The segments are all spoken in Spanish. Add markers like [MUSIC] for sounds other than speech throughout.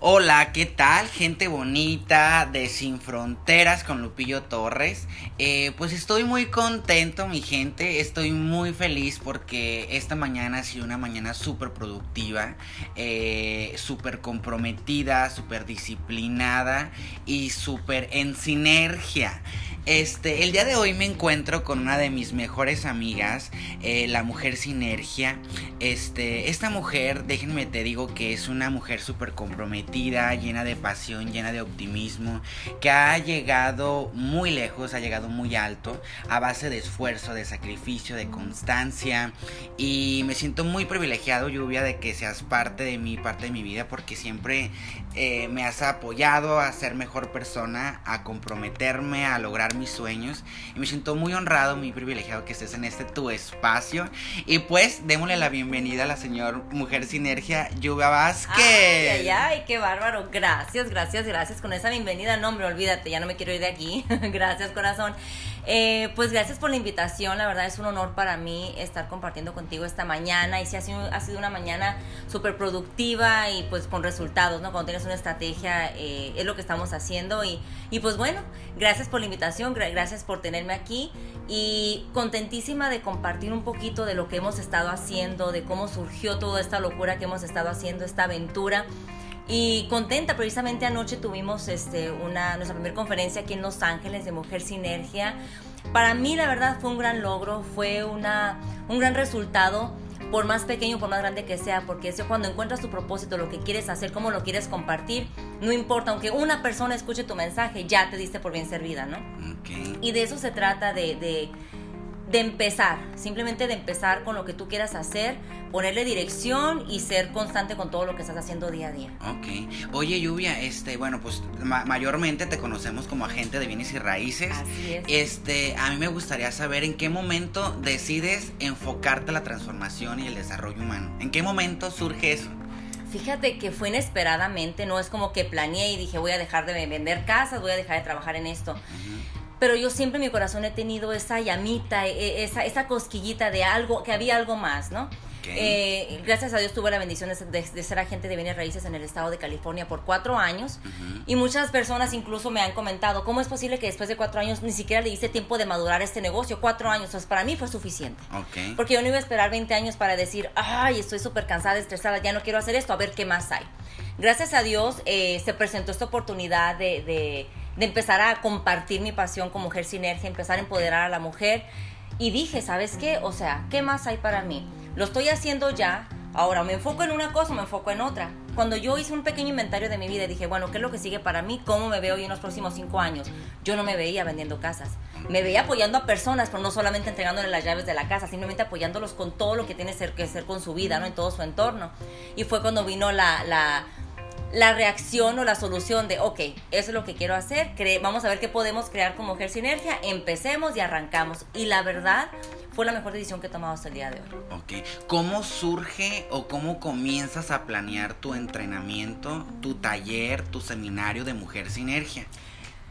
Hola, ¿qué tal? Gente bonita de Sin Fronteras con Lupillo Torres. Eh, pues estoy muy contento, mi gente. Estoy muy feliz porque esta mañana ha sido una mañana súper productiva, eh, súper comprometida, súper disciplinada y súper en sinergia. Este, el día de hoy me encuentro con una de mis mejores amigas, eh, la mujer Sinergia. Este, esta mujer, déjenme te digo que es una mujer súper comprometida, llena de pasión, llena de optimismo, que ha llegado muy lejos, ha llegado muy alto, a base de esfuerzo, de sacrificio, de constancia. Y me siento muy privilegiado, Lluvia, de que seas parte de mi, parte de mi vida, porque siempre eh, me has apoyado a ser mejor persona, a comprometerme, a lograr mis sueños. Y me siento muy honrado, muy privilegiado que estés en este tu espacio. Y pues démosle la bienvenida a la señor Mujer Sinergia, Lluvia Vázquez. Ay, ay, ay, qué bárbaro. Gracias, gracias, gracias. Con esa bienvenida, no, hombre, olvídate, ya no me quiero ir de aquí. [LAUGHS] gracias, corazón. Eh, pues gracias por la invitación, la verdad es un honor para mí estar compartiendo contigo esta mañana y si ha sido, ha sido una mañana súper productiva y pues con resultados, ¿no? Cuando tienes una estrategia eh, es lo que estamos haciendo y, y pues bueno, gracias por la invitación, gracias por tenerme aquí y contentísima de compartir un poquito de lo que hemos estado haciendo, de cómo surgió toda esta locura que hemos estado haciendo, esta aventura. Y contenta, precisamente anoche tuvimos este, una, nuestra primera conferencia aquí en Los Ángeles de Mujer Sinergia. Para mí la verdad fue un gran logro, fue una, un gran resultado, por más pequeño, por más grande que sea, porque eso cuando encuentras tu propósito, lo que quieres hacer, cómo lo quieres compartir, no importa, aunque una persona escuche tu mensaje, ya te diste por bien servida, ¿no? Y de eso se trata, de, de de empezar, simplemente de empezar con lo que tú quieras hacer, ponerle dirección y ser constante con todo lo que estás haciendo día a día. Ok. Oye, Lluvia, este, bueno, pues mayormente te conocemos como agente de bienes y raíces. Así es. Este, a mí me gustaría saber en qué momento decides enfocarte a la transformación y el desarrollo humano. ¿En qué momento surge eso? Fíjate que fue inesperadamente, no es como que planeé y dije voy a dejar de vender casas, voy a dejar de trabajar en esto pero yo siempre en mi corazón he tenido esa llamita, e, e, esa, esa cosquillita de algo, que había algo más, ¿no? Eh, gracias a Dios tuve la bendición de, ser agente de bienes raíces en el estado de California por cuatro años y muchas personas incluso me han comentado cómo es posible que después de cuatro años ni siquiera le hice tiempo de madurar este negocio, cuatro años, entonces para mí fue suficiente. Porque yo no iba a esperar 20 años para decir, ay, estoy súper cansada, estresada, ya no quiero hacer esto, a ver qué más hay. Gracias a Dios eh, se presentó esta oportunidad de de empezar a compartir mi pasión con Mujer Sinergia, empezar a empoderar a la mujer. Y dije, ¿sabes qué? O sea, ¿qué más hay para mí? Lo estoy haciendo ya. Ahora, me enfoco en una cosa o me enfoco en otra. Cuando yo hice un pequeño inventario de mi vida dije, bueno, ¿qué es lo que sigue para mí? ¿Cómo me veo yo en los próximos cinco años? Yo no me veía vendiendo casas. Me veía apoyando a personas, pero no solamente entregándole las llaves de la casa, simplemente apoyándolos con todo lo que tiene que ser con su vida, ¿no? En todo su entorno. Y fue cuando vino la, la la reacción o la solución de, ok, eso es lo que quiero hacer, vamos a ver qué podemos crear como Mujer Sinergia, empecemos y arrancamos. Y la verdad fue la mejor decisión que he tomado hasta el día de hoy. Ok, ¿cómo surge o cómo comienzas a planear tu entrenamiento, tu taller, tu seminario de Mujer Sinergia?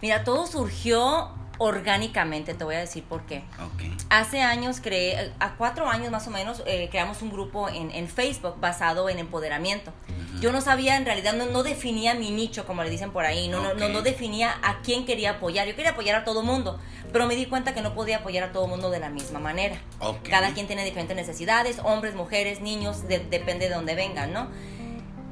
Mira, todo surgió orgánicamente, te voy a decir por qué. Okay. Hace años creé, a cuatro años más o menos, eh, creamos un grupo en, en, Facebook basado en empoderamiento. Yo no sabía, en realidad no, no, definía mi nicho, como le dicen por ahí, no, no, no, definía a quién quería apoyar. Yo quería apoyar a todo mundo, pero me di cuenta que no podía apoyar a todo mundo de la misma manera. Cada quien tiene diferentes necesidades, hombres, mujeres, niños, depende de dónde vengan, ¿no?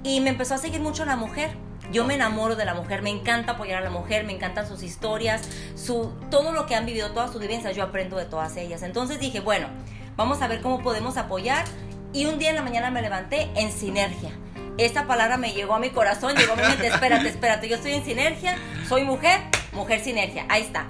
Y me empezó a seguir mucho la mujer. Yo me enamoro de la mujer, me encanta apoyar a la mujer, me encantan sus historias, su, todo lo que han vivido, todas sus vivencias, yo aprendo de todas ellas. Entonces dije, bueno, vamos a ver cómo podemos apoyar. Y un día en la mañana me levanté en sinergia esta palabra me llegó a mi corazón, llegó a mi mente, [LAUGHS] espérate, espérate, yo estoy en sinergia, soy mujer, mujer sinergia, ahí está.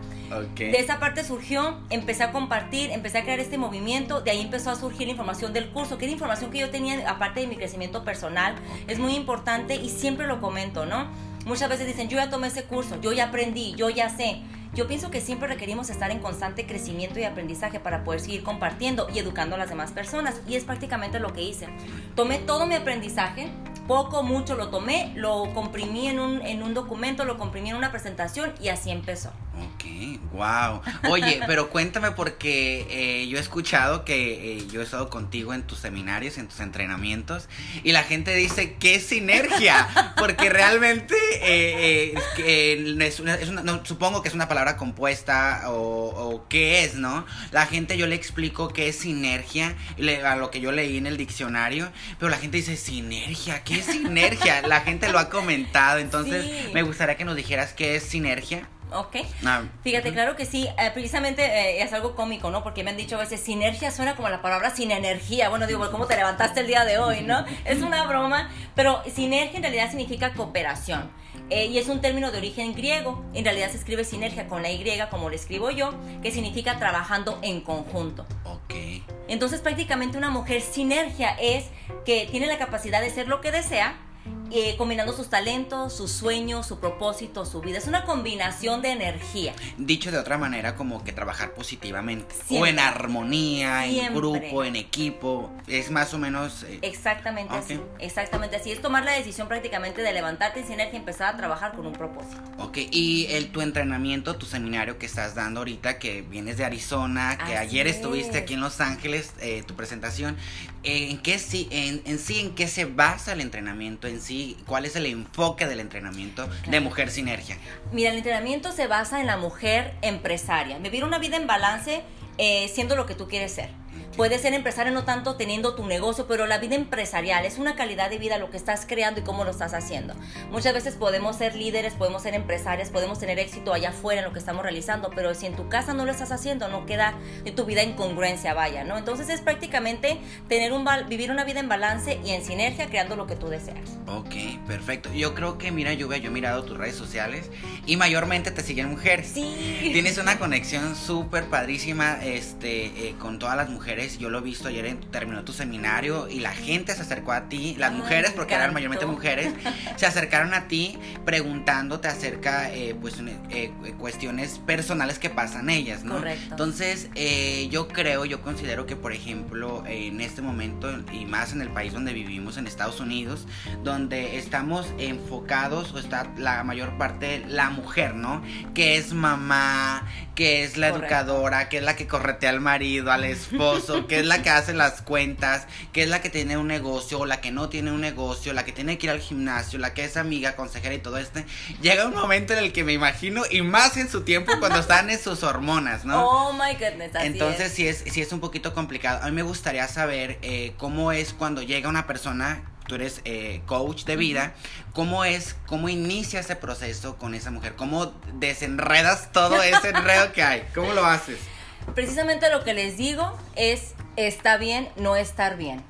De esa parte surgió, empecé a compartir, empecé a crear este movimiento, de ahí empezó a surgir la información del curso, que era información que yo tenía aparte de mi crecimiento personal, es muy importante y siempre lo comento, ¿no? Muchas veces dicen, yo ya tomé ese curso, yo ya aprendí, yo ya sé. Yo pienso que siempre requerimos estar en constante crecimiento y aprendizaje para poder seguir compartiendo y educando a las demás personas. Y es prácticamente lo que hice. Tomé todo mi aprendizaje, poco, mucho lo tomé, lo comprimí en un, en un documento, lo comprimí en una presentación y así empezó. Ok, wow. Oye, [LAUGHS] pero cuéntame porque eh, yo he escuchado que eh, yo he estado contigo en tus seminarios, en tus entrenamientos, y la gente dice, ¿qué sinergia? [LAUGHS] Porque realmente eh, es una, es una, supongo que es una palabra compuesta o, o, qué es, ¿no? La gente yo le explico qué es sinergia, a lo que yo leí en el diccionario, pero la gente dice, sinergia, ¿qué es sinergia? La gente lo ha comentado, entonces me gustaría que nos dijeras qué es sinergia. Ok. Ah, Fíjate, claro que sí. Eh, precisamente eh, es algo cómico, ¿no? Porque me han dicho a veces, sinergia suena como la palabra sin energía. Bueno, digo, ¿cómo te levantaste el día de hoy, no? [LAUGHS] Es una broma. Pero sinergia en realidad significa cooperación. Eh, y es un término de origen griego. En realidad se escribe sinergia con la Y, como lo escribo yo, que significa trabajando en conjunto. Entonces, prácticamente una mujer sinergia es que tiene la capacidad de ser lo que desea eh, combinando sus talentos, sus sueños, su propósito, su vida. Es una combinación de energía. Dicho de otra manera, como que trabajar positivamente. O en armonía, en grupo, en equipo. Es más o menos... Eh, exactamente así. Exactamente así. Es tomar la decisión prácticamente de levantarte sin sinergia y empezar a trabajar con un propósito. Ok, y el, tu entrenamiento, tu seminario que estás dando ahorita, que vienes de Arizona, que ayer estuviste aquí en Los Ángeles, eh, tu presentación, ¿en qué sí, en, en sí, en qué se basa el entrenamiento en sí? Cuál es el enfoque del entrenamiento de Mujer Sinergia. Mira, el entrenamiento se basa en la mujer empresaria, vivir una vida en balance eh, siendo lo que tú quieres ser. Puedes ser empresario no tanto teniendo tu negocio, pero la vida empresarial es una calidad de vida lo que estás creando y cómo lo estás haciendo. Muchas veces podemos ser líderes, podemos ser empresarias, podemos tener éxito allá afuera en lo que estamos realizando, pero si en tu casa no lo estás haciendo, no queda en tu vida en congruencia, vaya, ¿no? Entonces es prácticamente tener un vivir una vida en balance y en sinergia creando lo que tú deseas. Ok, perfecto. Yo creo que, mira, Lluvia, yo he mirado tus redes sociales y mayormente te siguen mujeres. Sí. Tienes una conexión súper padrísima este, eh, con todas las mujeres yo lo he visto ayer en terminó tu seminario y la gente se acercó a ti, las mujeres, porque eran mayormente mujeres, [LAUGHS] se acercaron a ti preguntándote acerca, eh, pues, eh, eh, cuestiones personales que pasan ellas, ¿no? Correcto. Entonces, yo creo, yo considero que, por ejemplo, en este momento, y más en el país donde vivimos, en Estados Unidos, donde estamos enfocados, o está la mayor parte la mujer, ¿no? Que es mamá, que es la educadora, que es la que corretea al marido, al [LAUGHS] esposo, que es la que hace las cuentas, que es la que tiene un negocio, o la que no tiene un negocio, la que tiene que ir al gimnasio, la que es amiga, consejera y todo este. Llega un momento en el que me imagino, y más en su tiempo cuando están en sus hormonas, ¿no? Oh my goodness. Entonces sí es, sí es un poquito complicado. A mí me gustaría saber eh, cómo es cuando llega una persona tú eres eh, coach de vida, ¿cómo es, cómo inicia ese proceso con esa mujer? ¿Cómo desenredas todo ese enredo que hay? ¿Cómo lo haces? Precisamente lo que les digo es, está bien no estar bien.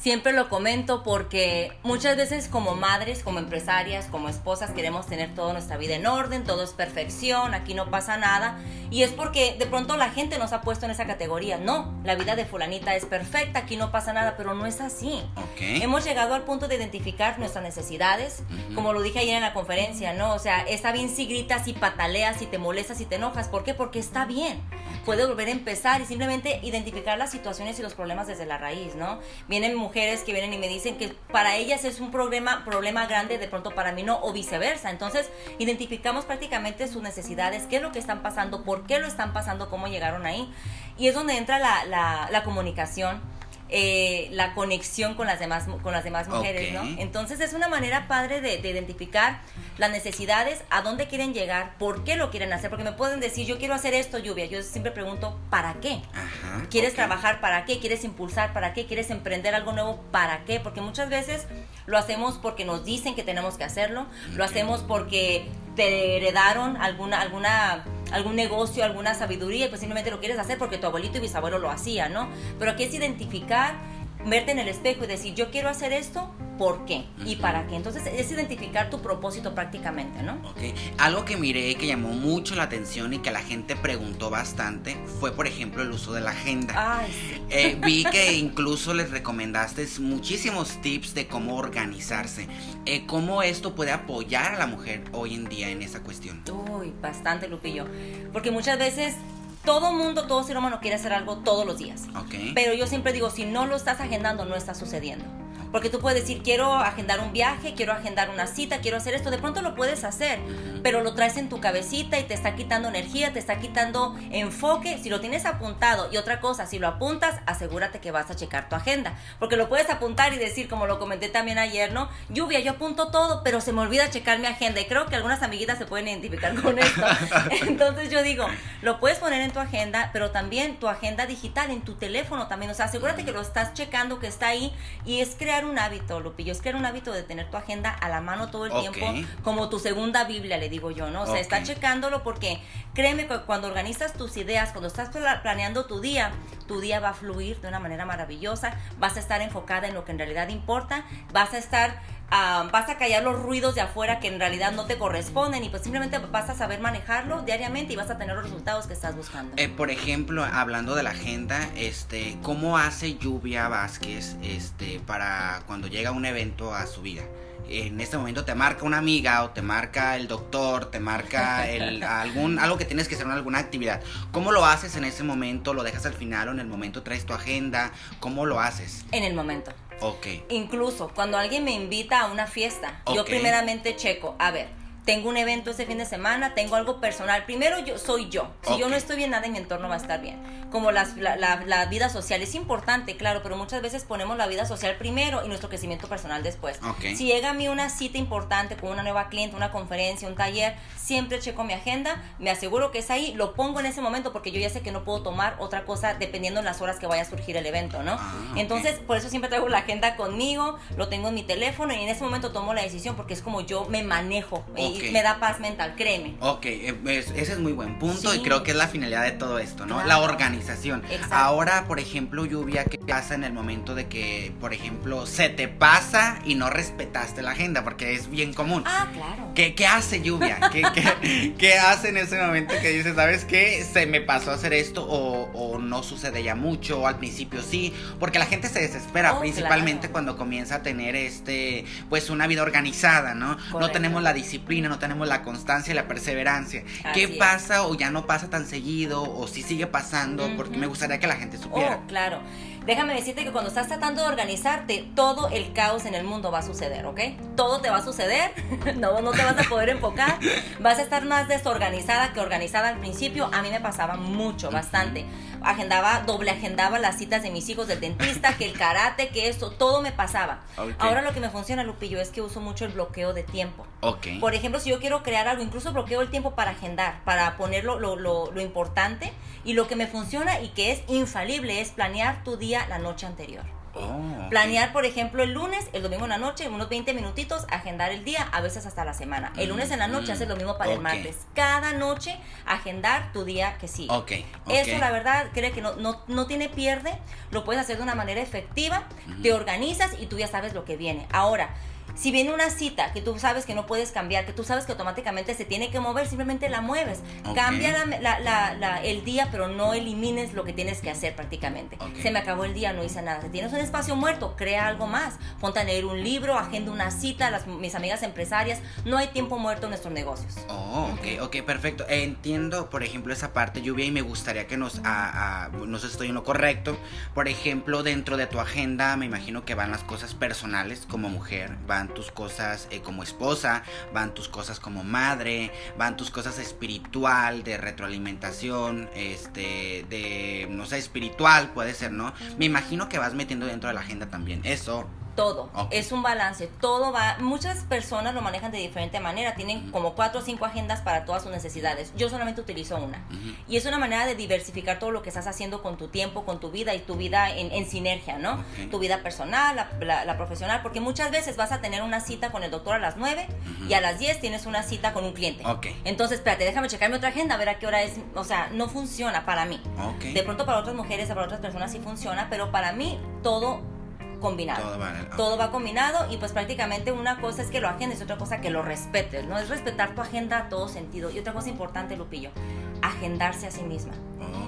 Siempre lo comento porque muchas veces como madres, como empresarias, como esposas queremos tener toda nuestra vida en orden, todo es perfección, aquí no pasa nada. Y es porque de pronto la gente nos ha puesto en esa categoría. No, la vida de fulanita es perfecta, aquí no pasa nada, pero no es así. Hemos llegado al punto de identificar nuestras necesidades, como lo dije ayer en la conferencia, ¿no? O sea, está bien si gritas, si pataleas, si te molestas, si te enojas. ¿Por qué? Porque está bien. Puedes volver a empezar y simplemente identificar las situaciones y los problemas desde la raíz, ¿no? Vienen mujeres que vienen y me dicen que para ellas es un problema, problema grande, de pronto para mí no, o viceversa. Entonces, identificamos prácticamente sus necesidades, qué es lo que están pasando, por qué lo están pasando, cómo llegaron ahí. Y es donde entra la, la, la comunicación eh, la conexión con las demás, con las demás mujeres, ¿no? Entonces es una manera padre de, identificar las necesidades, a dónde quieren llegar, por qué lo quieren hacer, porque me pueden decir, yo quiero hacer esto, lluvia, yo siempre pregunto, ¿para qué? ¿Quieres trabajar para qué? ¿Quieres impulsar para qué? ¿Quieres emprender algo nuevo para qué? Porque muchas veces lo hacemos porque nos dicen que tenemos que hacerlo, lo hacemos porque te heredaron alguna, alguna, algún negocio, alguna sabiduría pues simplemente lo quieres hacer porque tu abuelito y bisabuelo lo hacían, ¿no? Pero aquí es identificar, verte en el espejo y decir, yo quiero hacer esto por qué y para qué. Entonces es identificar tu propósito prácticamente, ¿no? Ok. Algo que miré que llamó mucho la atención y que la gente preguntó bastante fue, por ejemplo, el uso de la agenda. Ay, sí. Eh, vi [LAUGHS] que incluso les recomendaste muchísimos tips de cómo organizarse. Eh, ¿Cómo esto puede apoyar a la mujer hoy en día en esa cuestión? Uy, bastante, Lupillo. Porque muchas veces todo mundo, todo ser humano quiere hacer algo todos los días. Ok. Pero yo siempre digo, si no lo estás agendando, no está sucediendo. Porque tú puedes decir, quiero agendar un viaje, quiero agendar una cita, quiero hacer esto. De pronto lo puedes hacer, pero lo traes en tu cabecita y te está quitando energía, te está quitando enfoque. Si lo tienes apuntado y otra cosa, si lo apuntas, asegúrate que vas a checar tu agenda. Porque lo puedes apuntar y decir, como lo comenté también ayer, ¿no? Lluvia, yo apunto todo, pero se me olvida checar mi agenda. Y creo que algunas amiguitas se pueden identificar con [LAUGHS] esto. Entonces yo digo, lo puedes poner en tu agenda, pero también tu agenda digital, en tu teléfono también. O sea, asegúrate que lo estás checando, que está ahí. Y es crear un hábito, Lupillo, es crear un hábito de tener tu agenda a la mano todo el tiempo, como tu segunda Biblia, le digo yo, ¿no? O sea, está checándolo porque créeme que cuando organizas tus ideas, cuando estás planeando tu día, tu día va a fluir de una manera maravillosa, vas a estar enfocada en lo que en realidad importa, vas a estar Ah, vas a callar los ruidos de afuera que en realidad no te corresponden y pues simplemente vas a saber manejarlo diariamente y vas a tener los resultados que estás buscando. Eh, por ejemplo, hablando de la agenda, este, ¿cómo hace Lluvia Vázquez este, para cuando llega un evento a su vida? En este momento te marca una amiga o te marca el doctor, te marca el, [LAUGHS] algún, algo que tienes que hacer en alguna actividad. ¿Cómo lo haces en ese momento? ¿Lo dejas al final o en el momento traes tu agenda? ¿Cómo lo haces? En el momento. Ok. Incluso cuando alguien me invita a una fiesta, yo primeramente checo, a ver, tengo un evento ese fin de semana, tengo algo personal. Primero yo soy yo. Si yo no estoy bien, nada en mi entorno va a estar bien. Como las, la, vida social es importante, claro, pero muchas veces ponemos la vida social primero y nuestro crecimiento personal después. Si llega a mí una cita importante con una nueva cliente, una conferencia, un taller, siempre checo mi agenda, me aseguro que es ahí, lo pongo en ese momento porque yo ya sé que no puedo tomar otra cosa dependiendo en las horas que vaya a surgir el evento, ¿no? Ah, Entonces, por eso siempre traigo la agenda conmigo, lo tengo en mi teléfono y en ese momento tomo la decisión porque es como yo me manejo me da paz mental, créeme. Ok, eh, ese es muy buen punto y creo que es la finalidad de todo esto, ¿no? La organización. Ahora, por ejemplo, lluvia, ¿qué pasa en el momento de que, por ejemplo, se te pasa y no respetaste la agenda? Porque es bien común. Ah, claro. ¿Qué, qué hace lluvia? [LAUGHS] ¿Qué, qué, qué hace en ese momento que dices, ¿sabes qué? Se me pasó a hacer esto o, o no sucede ya mucho o al principio sí, porque la gente se desespera oh, principalmente cuando comienza a tener este, pues una vida organizada, ¿no? No tenemos la disciplina, no tenemos la constancia y la perseverancia. ¿Qué pasa o ya no pasa tan seguido o si sigue pasando? Porque me gustaría que la gente supiera. Oh, claro. Déjame decirte que cuando estás tratando de organizarte, todo el caos en el mundo va a suceder, ¿ok? Todo te va a suceder, [LAUGHS] no, no te vas a poder enfocar, vas a estar más desorganizada que organizada al principio. A mí me pasaba mucho, bastante. Agendaba, doble agendaba las citas de mis hijos del dentista, que el karate, que esto, todo me pasaba. Ahora lo que me funciona, Lupillo, es que uso mucho el bloqueo de tiempo. Okay. Por ejemplo, si yo quiero crear algo, incluso bloqueo el tiempo para agendar, para ponerlo lo, lo, lo importante y lo que me funciona y que es infalible es planear tu día la noche anterior. Oh, Planear, por ejemplo, el lunes, el domingo en la noche, unos 20 minutitos, agendar el día, a veces hasta la semana. El lunes en la noche, haces lo mismo para el martes. Cada noche, agendar tu día que sigue. Okay, Eso, la verdad, creo que no, no, no, tiene pierde. Lo puedes hacer de una manera efectiva. Te organizas y tú ya sabes lo que viene. Ahora, si viene una cita que tú sabes que no puedes cambiar, que tú sabes que automáticamente se tiene que mover, simplemente la mueves. Cambia el día, pero no elimines lo que tienes que hacer prácticamente. Se me acabó el día, no hice nada. Si tienes un espacio muerto, crea algo más. Ponte a leer un libro, agenda una cita, las, mis amigas empresarias. No hay tiempo muerto en nuestros negocios. Oh, ok, ok, perfecto. Entiendo, por ejemplo, esa parte, Lluvia, y me gustaría que nos, no sé si estoy en lo correcto. Por ejemplo, dentro de tu agenda, me imagino que van las cosas personales como mujer, van tus cosas eh, como esposa, van tus cosas como madre, van tus cosas espiritual, de retroalimentación, este, de, no sé, espiritual puede ser, ¿no? Me imagino que vas metiendo dentro de la agenda también eso todo. Es un balance. Todo va. Muchas personas lo manejan de diferente manera. Tienen como cuatro o cinco agendas para todas sus necesidades. Yo solamente utilizo una. Y es una manera de diversificar todo lo que estás haciendo con tu tiempo, con tu vida y tu vida en, sinergia, ¿no? Tu vida personal, la, profesional. Porque muchas veces vas a tener una cita con el doctor a las 9 y a las 10 tienes una cita con un cliente. Entonces, espérate, déjame checar mi otra agenda, a ver a qué hora es. O sea, no funciona para mí. De pronto para otras mujeres, para otras personas sí funciona, pero para mí todo combinado. Todo va, combinado y pues prácticamente una cosa es que lo agendes y otra cosa que lo respetes, ¿no? Es respetar tu agenda a todo sentido. Y otra cosa importante, Lupillo, agendarse a sí misma.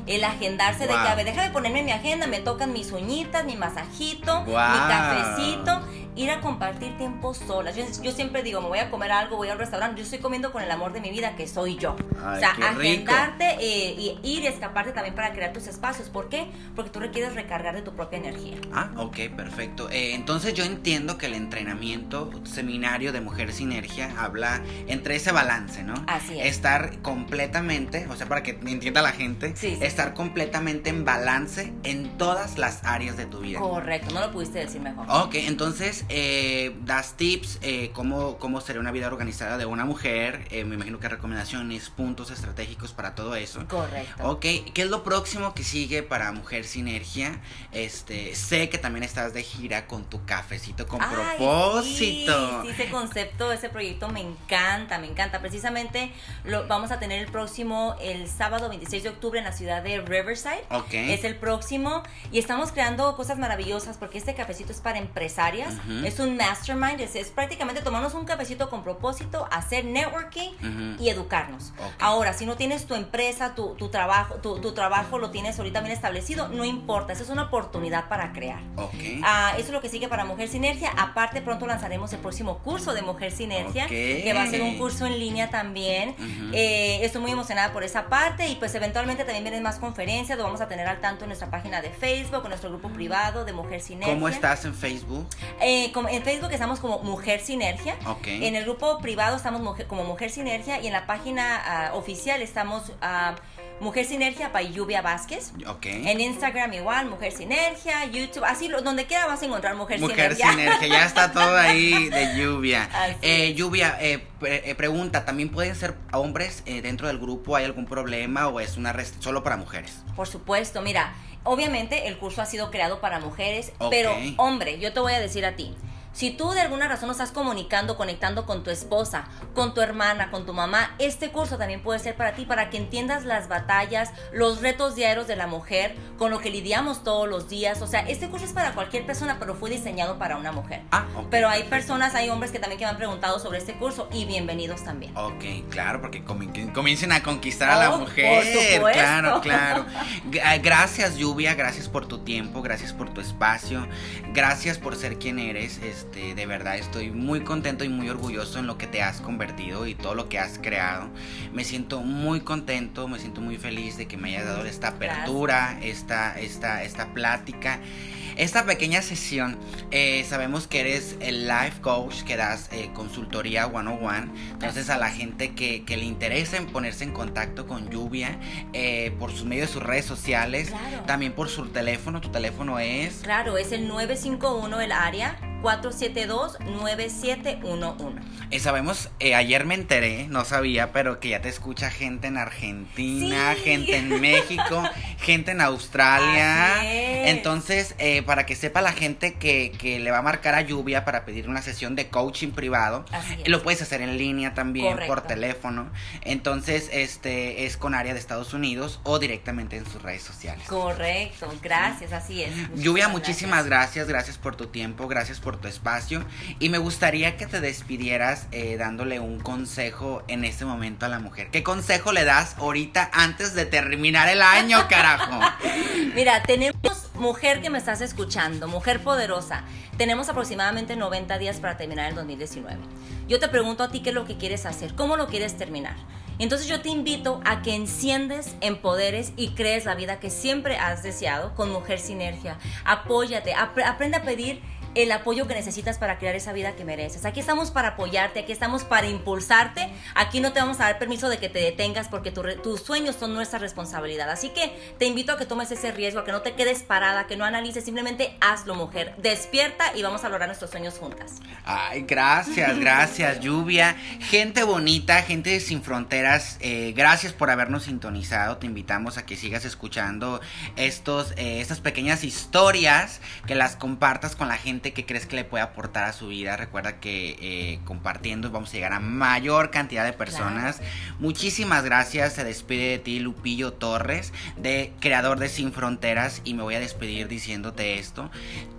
El agendarse de que, a ver, déjame ponerme mi agenda, me tocan mis uñitas, mi masajito, mi cafecito ir a compartir tiempo solas. Yo, siempre digo, me voy a comer algo, voy al restaurante, yo estoy comiendo con el amor de mi vida, que soy yo. o sea, agendarte eh, y ir y escaparte también para crear tus espacios. ¿Por qué? Porque tú requieres recargar de tu propia energía. Ah, ok, perfecto. Eh, entonces yo entiendo que el entrenamiento, seminario de Mujer Sinergia, habla entre ese balance, ¿no? Así es. Estar completamente, o sea, para que entienda la gente, estar completamente en balance en todas las áreas de tu vida. Correcto, no lo pudiste decir mejor. Ok, entonces eh, das tips, eh, cómo, cómo sería una vida organizada de una mujer, eh, me imagino que recomendaciones, puntos estratégicos para todo eso. Correcto. Ok, ¿qué es lo próximo que sigue para Mujer Sinergia? Este, sé que también estás de gira con tu cafecito con propósito. Sí, sí, ese concepto, ese proyecto me encanta, me encanta. Precisamente lo vamos a tener el próximo, el sábado 26 de octubre en la ciudad de Riverside. Ok. Es el próximo y estamos creando cosas maravillosas porque este cafecito es para empresarias. Es un mastermind, es, prácticamente tomarnos un cafecito con propósito, hacer networking y educarnos. Ahora, si no tienes tu empresa, tu, tu trabajo, tu, trabajo lo tienes ahorita bien establecido, no importa, esa es una oportunidad para crear. Ah, eso es lo que sigue para Mujer Sinergia. Aparte, pronto lanzaremos el próximo curso de Mujer Sinergia, que va a ser un curso en línea también. Eh, estoy muy emocionada por esa parte y pues eventualmente también vienen más conferencias, lo vamos a tener al tanto en nuestra página de Facebook, en nuestro grupo privado de Mujer Sinergia. ¿Cómo estás en Facebook? Eh, en Facebook estamos como Mujer Sinergia. Okay. En el grupo privado estamos como Mujer Sinergia y en la página ah, oficial estamos uh, Mujer Sinergia by Lluvia Vázquez. Okay. En Instagram igual, Mujer Sinergia, YouTube, así donde quiera vas a encontrar Mujer, Mujer Sinergia. ya está todo ahí de Lluvia. [LAUGHS] Eh, lluvia, eh, eh, pregunta, ¿también pueden ser hombres dentro del grupo? ¿Hay algún problema o es una solo para mujeres? Por supuesto, mira, obviamente el curso ha sido creado para mujeres, pero hombre, yo te voy a decir a ti, si tú de alguna razón no estás comunicando, conectando con tu esposa, con tu hermana, con tu mamá, este curso también puede ser para ti, para que entiendas las batallas, los retos diarios de la mujer, con lo que lidiamos todos los días. O sea, este curso es para cualquier persona, pero fue diseñado para una mujer. Ah, Pero hay personas, hay hombres que también que me han preguntado sobre este curso y bienvenidos también. Ok, claro, porque comiencen a conquistar a la oh, mujer. Por claro, [LAUGHS] claro. Gracias, Lluvia, gracias por tu tiempo, gracias por tu espacio, gracias por ser quien eres. Este, de verdad estoy muy contento y muy orgulloso en lo que te has convertido y todo lo que has creado. Me siento muy contento, me siento muy feliz de que me hayas dado esta apertura, esta, esta, esta plática. Esta pequeña sesión, eh, sabemos que eres el life coach, que das eh, consultoría one on one. Entonces, a la gente que, le interesa en ponerse en contacto con Lluvia eh, por sus medios de sus redes sociales, también por su teléfono. Tu teléfono es. Claro, es el 951 el área 472-9711. Eh, sabemos, eh, ayer me enteré, no sabía, pero que ya te escucha gente en Argentina, gente en México, [LAUGHS] gente en Australia. Entonces, eh, para que sepa la gente que, le va a marcar a Lluvia para pedir una sesión de coaching privado, lo puedes hacer en línea también, por teléfono. Entonces, este es con área de Estados Unidos o directamente en sus redes sociales. Correcto, gracias, así es. Lluvia, muchísimas gracias, gracias por tu tiempo, gracias por tu espacio y me gustaría que te despidieras eh, dándole un consejo en este momento a la mujer. ¿Qué consejo le das ahorita antes de terminar el año, [LAUGHS] carajo? Mira, tenemos mujer que me estás escuchando, mujer poderosa, tenemos aproximadamente 90 días para terminar el 2019. Yo te pregunto a ti qué es lo que quieres hacer, cómo lo quieres terminar. Entonces yo te invito a que enciendes, empoderes y crees la vida que siempre has deseado con Mujer Sinergia. Apóyate, aprende a pedir el apoyo que necesitas para crear esa vida que mereces. Aquí estamos para apoyarte, aquí estamos para impulsarte. Aquí no te vamos a dar permiso de que te detengas porque tus sueños son nuestra responsabilidad. Así que te invito a que tomes ese riesgo, a que no te quedes parada, que no analices, simplemente hazlo, mujer. Despierta y vamos a lograr nuestros sueños juntas. Ay, gracias, gracias, [LAUGHS] Lluvia. Gente bonita, gente sin fronteras, eh, gracias por habernos sintonizado. Te invitamos a que sigas escuchando estos, eh, estas pequeñas historias, que las compartas con la gente que crees que le puede aportar a su vida. Recuerda que eh, compartiendo vamos a llegar a mayor cantidad de personas. Muchísimas gracias. Se despide de ti Lupillo Torres, de creador de Sin Fronteras. Y me voy a despedir diciéndote esto.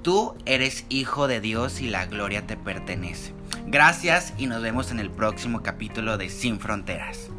Tú eres hijo de Dios y la gloria te pertenece. Gracias y nos vemos en el próximo capítulo de Sin Fronteras.